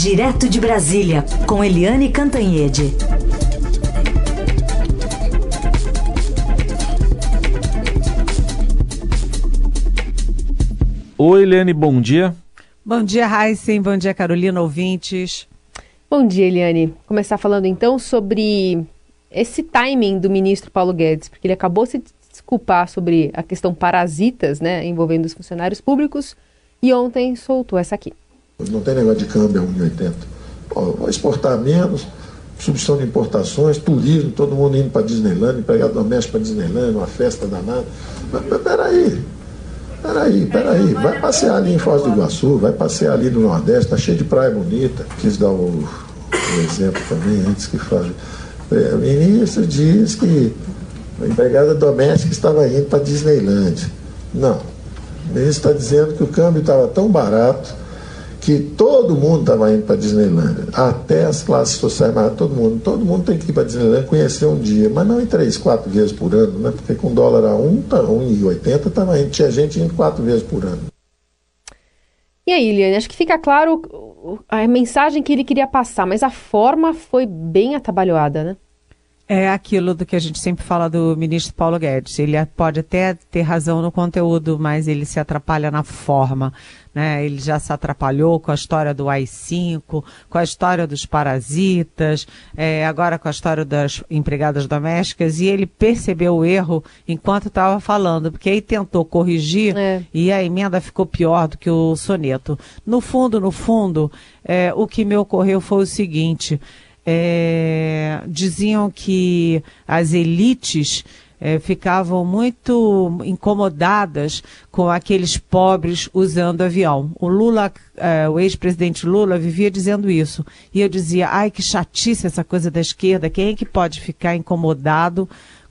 Direto de Brasília, com Eliane Cantanhede. Oi, Eliane, bom dia. Bom dia, Heisen. Bom dia, Carolina, ouvintes. Bom dia, Eliane. Começar falando então sobre esse timing do ministro Paulo Guedes, porque ele acabou se desculpar sobre a questão parasitas, né, envolvendo os funcionários públicos, e ontem soltou essa aqui. Não tem negócio de câmbio a 1,80. Vai exportar menos, substituição de importações, turismo, todo mundo indo para Disneyland, empregado doméstico para Disneyland, uma festa danada. Mas, mas peraí, peraí, peraí, vai passear ali em Foz do Iguaçu, vai passear ali no Nordeste, tá cheio de praia bonita. Quis dar o, o exemplo também antes que fale. É, o ministro diz que a empregada doméstica estava indo para Disneyland. Não. O ministro está dizendo que o câmbio estava tão barato que todo mundo estava indo para Disneyland, até as classes sociais, mas todo mundo, todo mundo tem que ir para Disneyland conhecer um dia, mas não em três, quatro vezes por ano, né? Porque com dólar a um, tá, 1,80 tava indo, tinha gente indo quatro vezes por ano. E aí, Liane, acho que fica claro a mensagem que ele queria passar, mas a forma foi bem atabalhoada, né? É aquilo do que a gente sempre fala do ministro Paulo Guedes. Ele pode até ter razão no conteúdo, mas ele se atrapalha na forma. Né? Ele já se atrapalhou com a história do AI-5, com a história dos parasitas, é, agora com a história das empregadas domésticas, e ele percebeu o erro enquanto estava falando, porque aí tentou corrigir é. e a emenda ficou pior do que o soneto. No fundo, no fundo, é, o que me ocorreu foi o seguinte é, diziam que as elites é, ficavam muito incomodadas com aqueles pobres usando avião. O Lula, é, o ex-presidente Lula, vivia dizendo isso. E eu dizia, ai, que chatice essa coisa da esquerda, quem é que pode ficar incomodado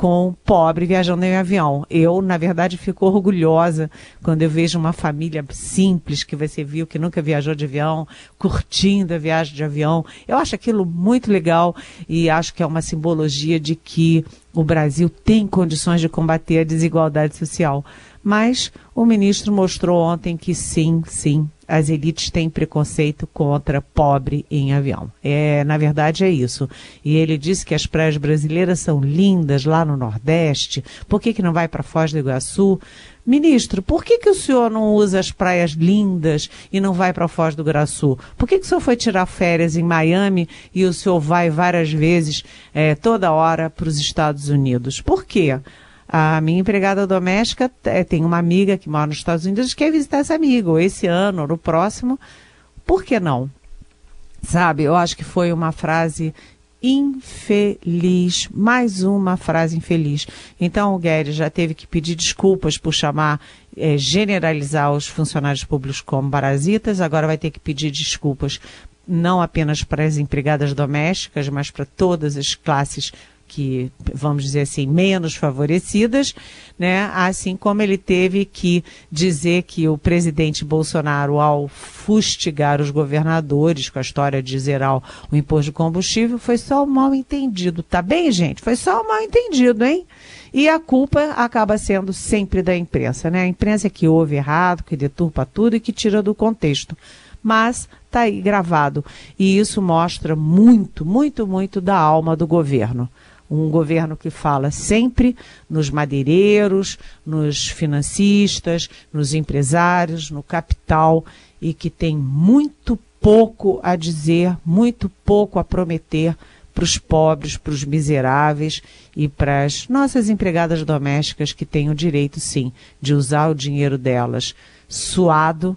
com pobre viajando em avião. Eu, na verdade, fico orgulhosa quando eu vejo uma família simples que você viu que nunca viajou de avião, curtindo a viagem de avião. Eu acho aquilo muito legal e acho que é uma simbologia de que o Brasil tem condições de combater a desigualdade social. Mas o ministro mostrou ontem que sim, sim, as elites têm preconceito contra pobre em avião. É, na verdade é isso. E ele disse que as praias brasileiras são lindas lá no Nordeste. Por que, que não vai para Foz do Iguaçu? Ministro, por que, que o senhor não usa as praias lindas e não vai para Foz do Iguaçu? Por que, que o senhor foi tirar férias em Miami e o senhor vai várias vezes, é, toda hora, para os Estados Unidos? Por quê? A minha empregada doméstica é, tem uma amiga que mora nos Estados Unidos que quer visitar essa amiga, ou esse ano, ou no próximo. Por que não? Sabe, eu acho que foi uma frase infeliz, mais uma frase infeliz. Então o Guedes já teve que pedir desculpas por chamar, é, generalizar os funcionários públicos como parasitas, agora vai ter que pedir desculpas não apenas para as empregadas domésticas, mas para todas as classes que, vamos dizer assim, menos favorecidas, né? Assim como ele teve que dizer que o presidente Bolsonaro, ao fustigar os governadores com a história de zerar o imposto de combustível, foi só um mal entendido. Tá bem, gente? Foi só um mal entendido, hein? E a culpa acaba sendo sempre da imprensa, né? A imprensa que ouve errado, que deturpa tudo e que tira do contexto. Mas tá aí gravado. E isso mostra muito, muito, muito da alma do governo um governo que fala sempre nos madeireiros, nos financistas, nos empresários, no capital e que tem muito pouco a dizer, muito pouco a prometer para os pobres, para os miseráveis e para as nossas empregadas domésticas que têm o direito, sim, de usar o dinheiro delas suado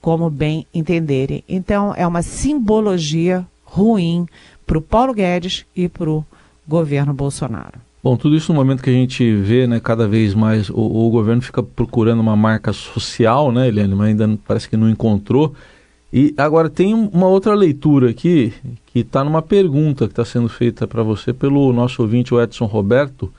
como bem entenderem. Então, é uma simbologia ruim para o Paulo Guedes e para o governo Bolsonaro. Bom, tudo isso no momento que a gente vê, né, cada vez mais o, o governo fica procurando uma marca social, né, Eliane, mas ainda parece que não encontrou. E agora tem uma outra leitura aqui que está numa pergunta que está sendo feita para você pelo nosso ouvinte, o Edson Roberto.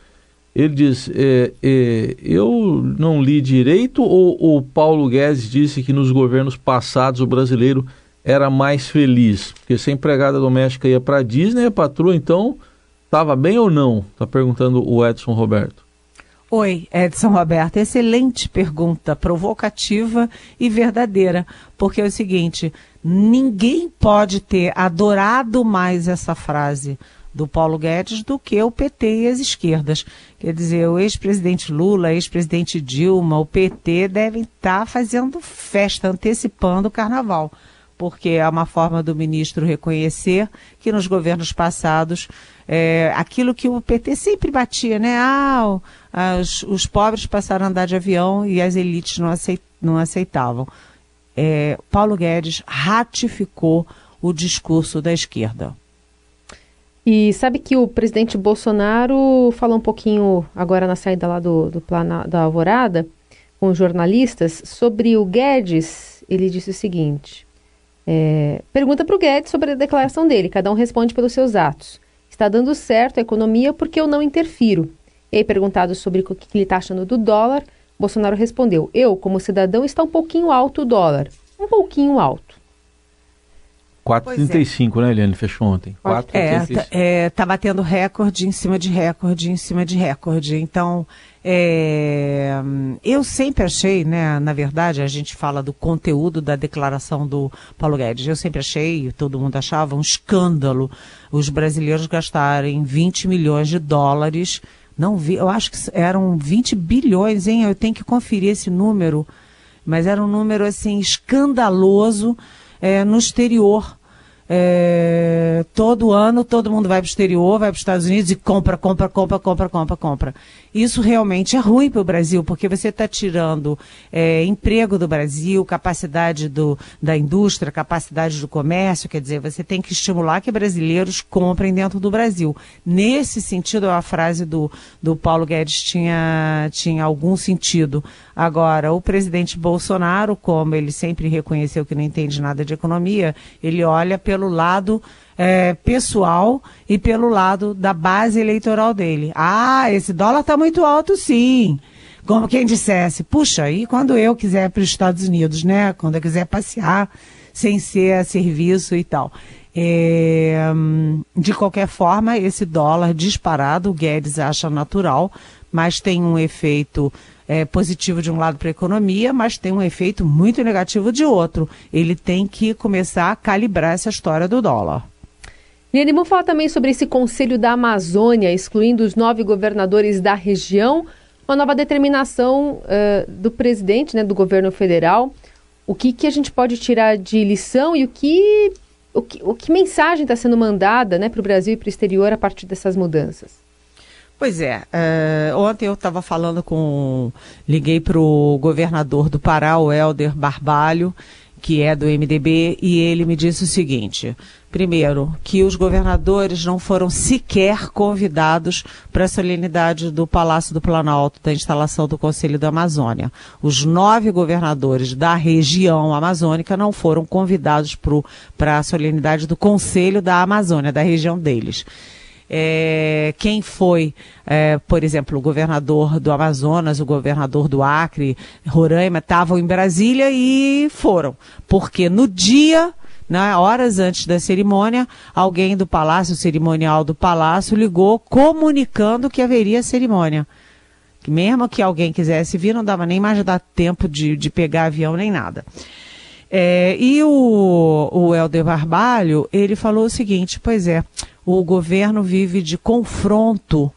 Ele diz: é, é, Eu não li direito ou o Paulo Guedes disse que nos governos passados o brasileiro era mais feliz? Porque se a empregada doméstica ia para a Disney, a patroa então estava bem ou não? Está perguntando o Edson Roberto. Oi, Edson Roberto. Excelente pergunta, provocativa e verdadeira. Porque é o seguinte: ninguém pode ter adorado mais essa frase do Paulo Guedes do que o PT e as esquerdas. Quer dizer, o ex-presidente Lula, ex-presidente Dilma, o PT devem estar fazendo festa, antecipando o carnaval porque é uma forma do ministro reconhecer que nos governos passados é, aquilo que o PT sempre batia, né? Ah, as, os pobres passaram a andar de avião e as elites não, aceit, não aceitavam. É, Paulo Guedes ratificou o discurso da esquerda. E sabe que o presidente Bolsonaro falou um pouquinho agora na saída lá do, do plano da Alvorada com os jornalistas sobre o Guedes. Ele disse o seguinte: é, pergunta para o Guedes sobre a declaração dele, cada um responde pelos seus atos. Está dando certo a economia porque eu não interfiro. E aí, perguntado sobre o que ele está achando do dólar, Bolsonaro respondeu: Eu, como cidadão, está um pouquinho alto o dólar. Um pouquinho alto. 4,35, é. né, Eliane? Fechou ontem. 4,35. É, tá, é, tá batendo recorde em cima de recorde, em cima de recorde. Então, é, eu sempre achei, né, na verdade, a gente fala do conteúdo da declaração do Paulo Guedes. Eu sempre achei, todo mundo achava, um escândalo os brasileiros gastarem 20 milhões de dólares. Não vi, eu acho que eram 20 bilhões, hein? Eu tenho que conferir esse número, mas era um número assim escandaloso é, no exterior é, todo ano todo mundo vai para o exterior, vai para os Estados Unidos e compra, compra, compra, compra, compra, compra. Isso realmente é ruim para o Brasil, porque você está tirando é, emprego do Brasil, capacidade do, da indústria, capacidade do comércio, quer dizer, você tem que estimular que brasileiros comprem dentro do Brasil. Nesse sentido, a frase do, do Paulo Guedes tinha, tinha algum sentido. Agora, o presidente Bolsonaro, como ele sempre reconheceu que não entende nada de economia, ele olha pelo lado é, pessoal e pelo lado da base eleitoral dele. Ah, esse dólar está muito alto, sim. Como quem dissesse, puxa, e quando eu quiser para os Estados Unidos, né? Quando eu quiser passear sem ser a serviço e tal. É, de qualquer forma, esse dólar disparado, o Guedes acha natural, mas tem um efeito é, positivo de um lado para a economia, mas tem um efeito muito negativo de outro. Ele tem que começar a calibrar essa história do dólar. Liane, vamos falar também sobre esse Conselho da Amazônia, excluindo os nove governadores da região, uma nova determinação uh, do presidente, né, do governo federal. O que, que a gente pode tirar de lição e o que, o que, o que mensagem está sendo mandada né, para o Brasil e para o exterior a partir dessas mudanças? Pois é, uh, ontem eu estava falando com. Liguei para o governador do Pará, o Helder Barbalho, que é do MDB, e ele me disse o seguinte: primeiro, que os governadores não foram sequer convidados para a solenidade do Palácio do Planalto, da instalação do Conselho da Amazônia. Os nove governadores da região amazônica não foram convidados para a solenidade do Conselho da Amazônia, da região deles é, quem foi, é, por exemplo, o governador do Amazonas, o governador do Acre, Roraima, estavam em Brasília e foram. Porque no dia né, horas antes da cerimônia, alguém do palácio, cerimonial do palácio, ligou comunicando que haveria cerimônia. Mesmo que alguém quisesse vir, não dava nem mais dar tempo de, de pegar avião nem nada. É, e o, o Helder Barbalho, ele falou o seguinte, pois é, o governo vive de confronto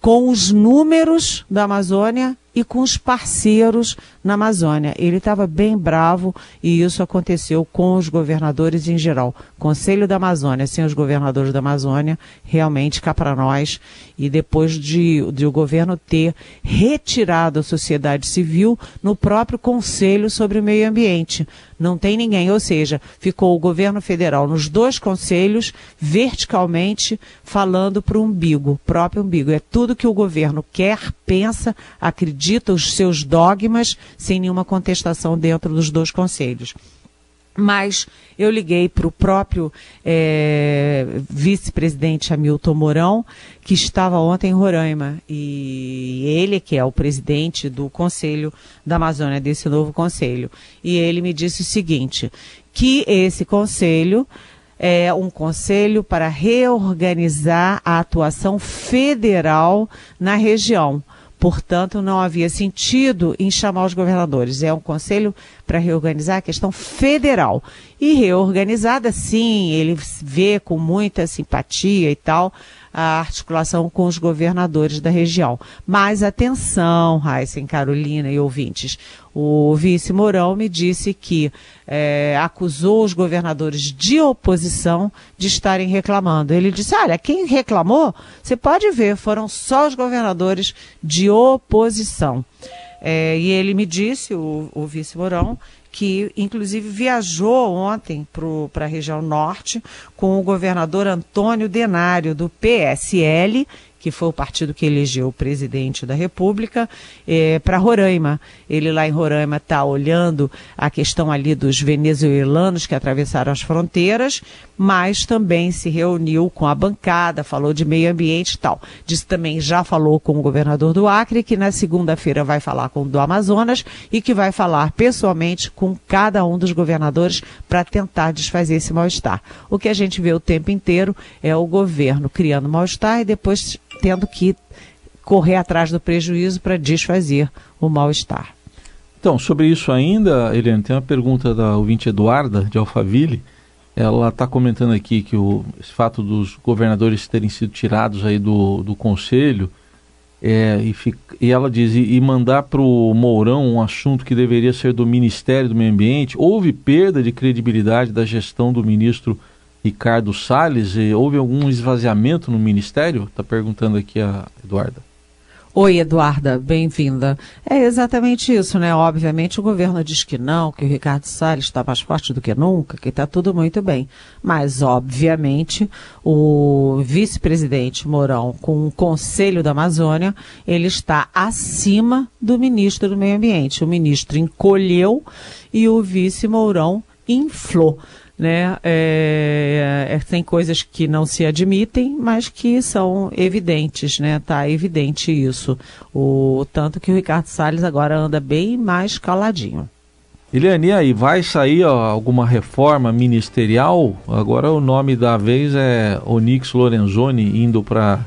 com os números da Amazônia e com os parceiros na Amazônia. Ele estava bem bravo e isso aconteceu com os governadores em geral. Conselho da Amazônia, sem os governadores da Amazônia, realmente cá para nós. E depois de, de o governo ter retirado a sociedade civil no próprio Conselho sobre o Meio Ambiente. Não tem ninguém, ou seja, ficou o governo federal nos dois conselhos, verticalmente, falando para o umbigo, próprio umbigo. É tudo que o governo quer, pensa, acredita, os seus dogmas, sem nenhuma contestação dentro dos dois conselhos. Mas eu liguei para o próprio é, vice-presidente Hamilton Mourão, que estava ontem em Roraima. E ele, que é o presidente do Conselho da Amazônia, desse novo conselho. E ele me disse o seguinte: que esse conselho é um conselho para reorganizar a atuação federal na região Portanto, não havia sentido em chamar os governadores. É um conselho para reorganizar a questão federal. E reorganizada, sim, ele vê com muita simpatia e tal a articulação com os governadores da região. Mas atenção, Raíssa, Carolina e ouvintes, o vice Mourão me disse que é, acusou os governadores de oposição de estarem reclamando. Ele disse: olha, quem reclamou, você pode ver, foram só os governadores de oposição. É, e ele me disse, o, o vice Mourão, que inclusive viajou ontem para a região norte com o governador Antônio Denário, do PSL, que foi o partido que elegeu o presidente da República, é, para Roraima. Ele lá em Roraima está olhando a questão ali dos venezuelanos que atravessaram as fronteiras, mas também se reuniu com a bancada, falou de meio ambiente e tal. Disse também já falou com o governador do Acre, que na segunda-feira vai falar com o do Amazonas e que vai falar pessoalmente com cada um dos governadores para tentar desfazer esse mal-estar. O que a gente vê o tempo inteiro é o governo criando mal-estar e depois tendo que correr atrás do prejuízo para desfazer o mal-estar. Então, sobre isso ainda, Eliane, tem uma pergunta da ouvinte Eduarda, de Alphaville. Ela está comentando aqui que o esse fato dos governadores terem sido tirados aí do, do conselho, é, e, fica, e, ela diz, e, e mandar para o Mourão um assunto que deveria ser do Ministério do Meio Ambiente, houve perda de credibilidade da gestão do ministro Ricardo Salles, houve algum esvaziamento no Ministério? Está perguntando aqui a Eduarda. Oi, Eduarda, bem-vinda. É exatamente isso, né? Obviamente o governo diz que não, que o Ricardo Salles está mais forte do que nunca, que está tudo muito bem. Mas, obviamente, o vice-presidente Mourão, com o Conselho da Amazônia, ele está acima do ministro do Meio Ambiente. O ministro encolheu e o vice Mourão inflou né? É, é, tem coisas que não se admitem, mas que são evidentes, né? Tá evidente isso. O tanto que o Ricardo Salles agora anda bem mais caladinho. Eliane, aí vai sair ó, alguma reforma ministerial? Agora o nome da vez é Onix Lorenzoni indo para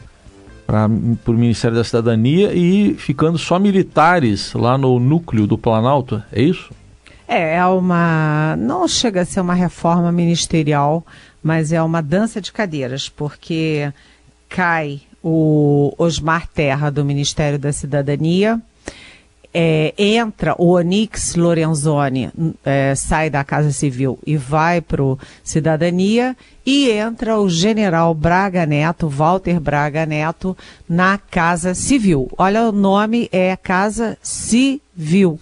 para o Ministério da Cidadania e ficando só militares lá no núcleo do Planalto, é isso? É, é uma. Não chega a ser uma reforma ministerial, mas é uma dança de cadeiras, porque cai o Osmar Terra do Ministério da Cidadania. É, entra o Onix Lorenzoni, é, sai da Casa Civil e vai para o Cidadania, e entra o general Braga Neto, Walter Braga Neto, na Casa Civil. Olha, o nome é Casa Civil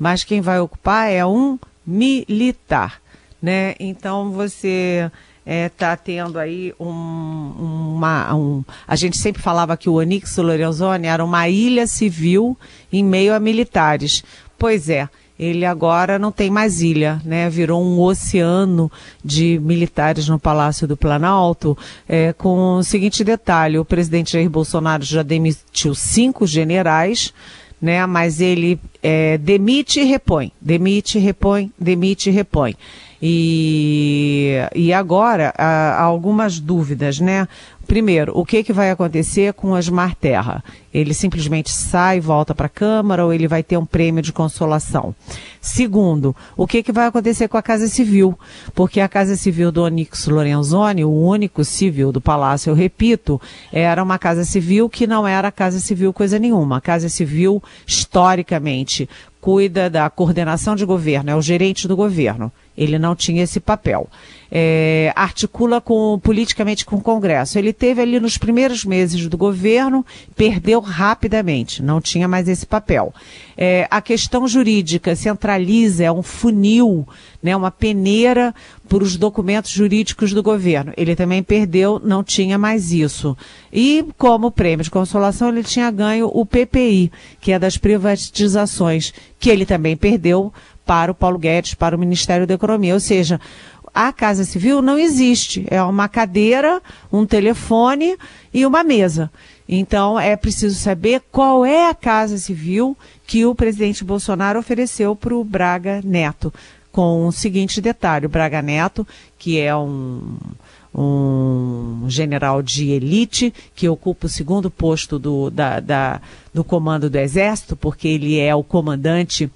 mas quem vai ocupar é um militar, né? Então você está é, tá tendo aí um, uma, um, a gente sempre falava que o Onix Lorenzoni era uma ilha civil em meio a militares. Pois é, ele agora não tem mais ilha, né? Virou um oceano de militares no Palácio do Planalto, é, com o seguinte detalhe: o presidente Jair Bolsonaro já demitiu cinco generais né? Mas ele é, demite e repõe, demite, repõe, demite e repõe. E, e agora, há, algumas dúvidas, né? Primeiro, o que, que vai acontecer com Osmar Terra? Ele simplesmente sai volta para a Câmara ou ele vai ter um prêmio de consolação? Segundo, o que, que vai acontecer com a Casa Civil? Porque a Casa Civil do Onix Lorenzoni, o único civil do Palácio, eu repito, era uma Casa Civil que não era Casa Civil coisa nenhuma. A Casa Civil, historicamente, cuida da coordenação de governo, é o gerente do governo. Ele não tinha esse papel. É, articula com, politicamente com o Congresso. Ele teve ali nos primeiros meses do governo, perdeu rapidamente, não tinha mais esse papel. É, a questão jurídica centraliza, é um funil, né, uma peneira para os documentos jurídicos do governo. Ele também perdeu, não tinha mais isso. E como prêmio de consolação, ele tinha ganho o PPI, que é das privatizações, que ele também perdeu para o Paulo Guedes, para o Ministério da Economia. Ou seja, a Casa Civil não existe. É uma cadeira, um telefone e uma mesa. Então é preciso saber qual é a Casa Civil que o presidente Bolsonaro ofereceu para o Braga Neto. Com o seguinte detalhe: o Braga Neto, que é um um general de elite que ocupa o segundo posto do, da, da, do comando do Exército, porque ele é o comandante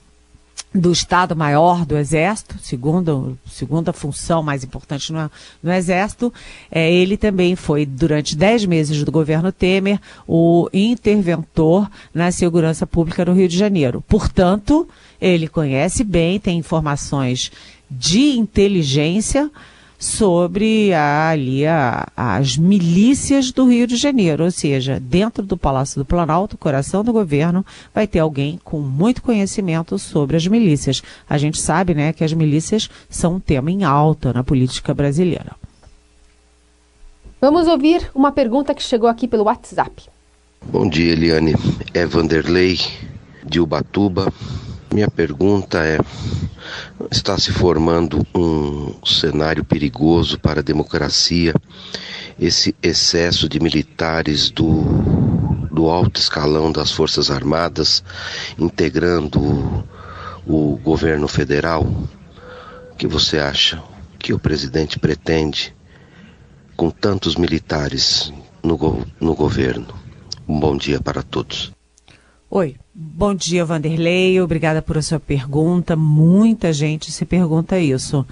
do Estado-Maior do Exército, segunda, segunda função mais importante no, no Exército. É, ele também foi, durante dez meses do governo Temer, o interventor na segurança pública no Rio de Janeiro. Portanto, ele conhece bem, tem informações de inteligência sobre a, ali a, as milícias do Rio de Janeiro, ou seja, dentro do Palácio do Planalto, coração do governo, vai ter alguém com muito conhecimento sobre as milícias. A gente sabe, né, que as milícias são um tema em alta na política brasileira. Vamos ouvir uma pergunta que chegou aqui pelo WhatsApp. Bom dia, Eliane. É Vanderlei de Ubatuba. Minha pergunta é: está se formando um cenário perigoso para a democracia, esse excesso de militares do, do alto escalão das Forças Armadas integrando o, o governo federal? O que você acha que o presidente pretende com tantos militares no, no governo? Um bom dia para todos. Oi, bom dia, Vanderlei. Obrigada por sua pergunta. Muita gente se pergunta isso.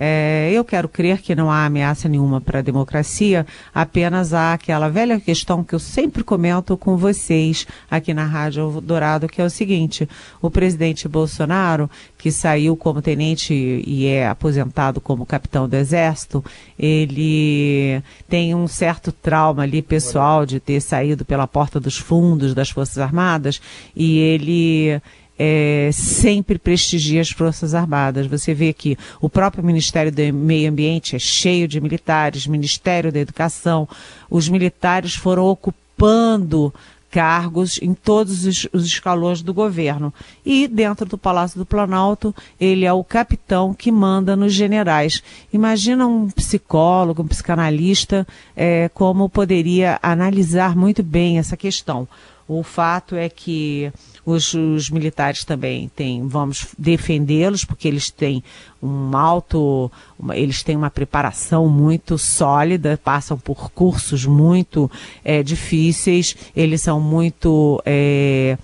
É, eu quero crer que não há ameaça nenhuma para a democracia, apenas há aquela velha questão que eu sempre comento com vocês aqui na Rádio Dourado, que é o seguinte: o presidente Bolsonaro, que saiu como tenente e é aposentado como capitão do Exército, ele tem um certo trauma ali pessoal de ter saído pela porta dos fundos das Forças Armadas e ele é, sempre prestigia as Forças Armadas. Você vê que o próprio Ministério do Meio Ambiente é cheio de militares, Ministério da Educação, os militares foram ocupando cargos em todos os, os, escalões do governo. E dentro do Palácio do Planalto, ele é o capitão que manda nos generais. Imagina um psicólogo, um psicanalista, é, como poderia analisar muito bem essa questão. O fato é que os, os militares também têm, vamos defendê-los, porque eles têm um alto, uma, eles têm uma preparação muito sólida, passam por cursos muito é, difíceis, eles são muito, é,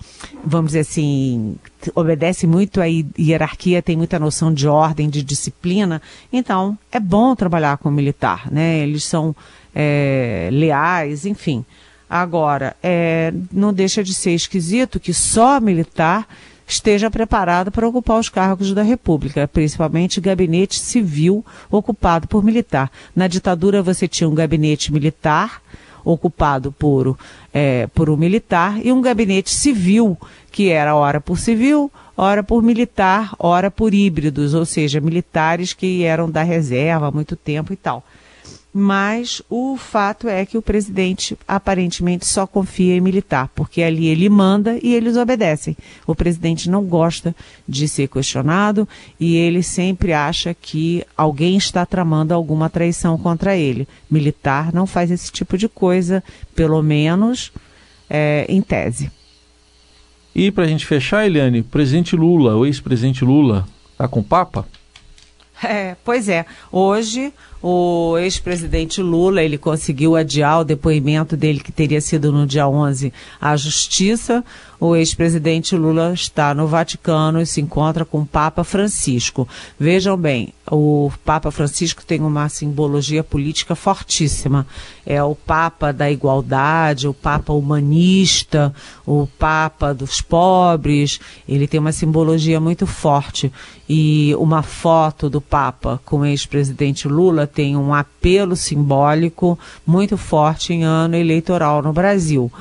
vamos dizer assim, obedecem muito à hierarquia, tem muita noção de ordem, de disciplina. Então, é bom trabalhar com o militar, né? Eles são é, leais, enfim. Agora, é, não deixa de ser esquisito que só militar esteja preparado para ocupar os cargos da República, principalmente gabinete civil ocupado por militar. Na ditadura você tinha um gabinete militar ocupado por, é, por um militar e um gabinete civil, que era hora por civil, hora por militar, hora por híbridos, ou seja, militares que eram da reserva há muito tempo e tal mas o fato é que o presidente aparentemente só confia em militar, porque ali ele manda e eles obedecem. O presidente não gosta de ser questionado e ele sempre acha que alguém está tramando alguma traição contra ele. Militar não faz esse tipo de coisa, pelo menos é, em tese. E para a gente fechar, Eliane, presidente Lula, o ex-presidente Lula, está com o Papa? É, pois é. Hoje o ex-presidente Lula, ele conseguiu adiar o depoimento dele que teria sido no dia 11 à justiça. O ex-presidente Lula está no Vaticano e se encontra com o Papa Francisco. Vejam bem, o Papa Francisco tem uma simbologia política fortíssima. É o Papa da igualdade, o Papa humanista, o Papa dos pobres. Ele tem uma simbologia muito forte. E uma foto do Papa com o ex-presidente Lula tem um apelo simbólico muito forte em ano eleitoral no Brasil.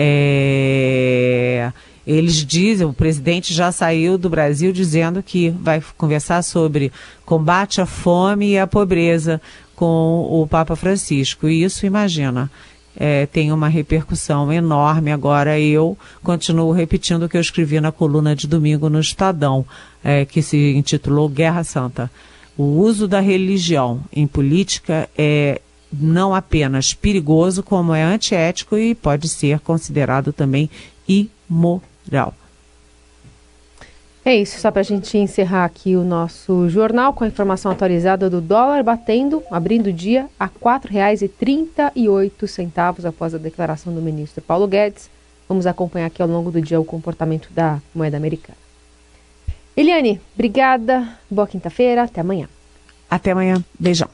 É, eles dizem, o presidente já saiu do Brasil dizendo que vai conversar sobre combate à fome e à pobreza com o Papa Francisco. E isso, imagina, é, tem uma repercussão enorme. Agora eu continuo repetindo o que eu escrevi na coluna de domingo no Estadão, é, que se intitulou Guerra Santa. O uso da religião em política é não apenas perigoso, como é antiético e pode ser considerado também imoral. É isso, só para a gente encerrar aqui o nosso jornal com a informação atualizada do dólar batendo, abrindo o dia, a R$ 4,38 após a declaração do ministro Paulo Guedes. Vamos acompanhar aqui ao longo do dia o comportamento da moeda americana. Eliane, obrigada, boa quinta-feira, até amanhã. Até amanhã, beijão.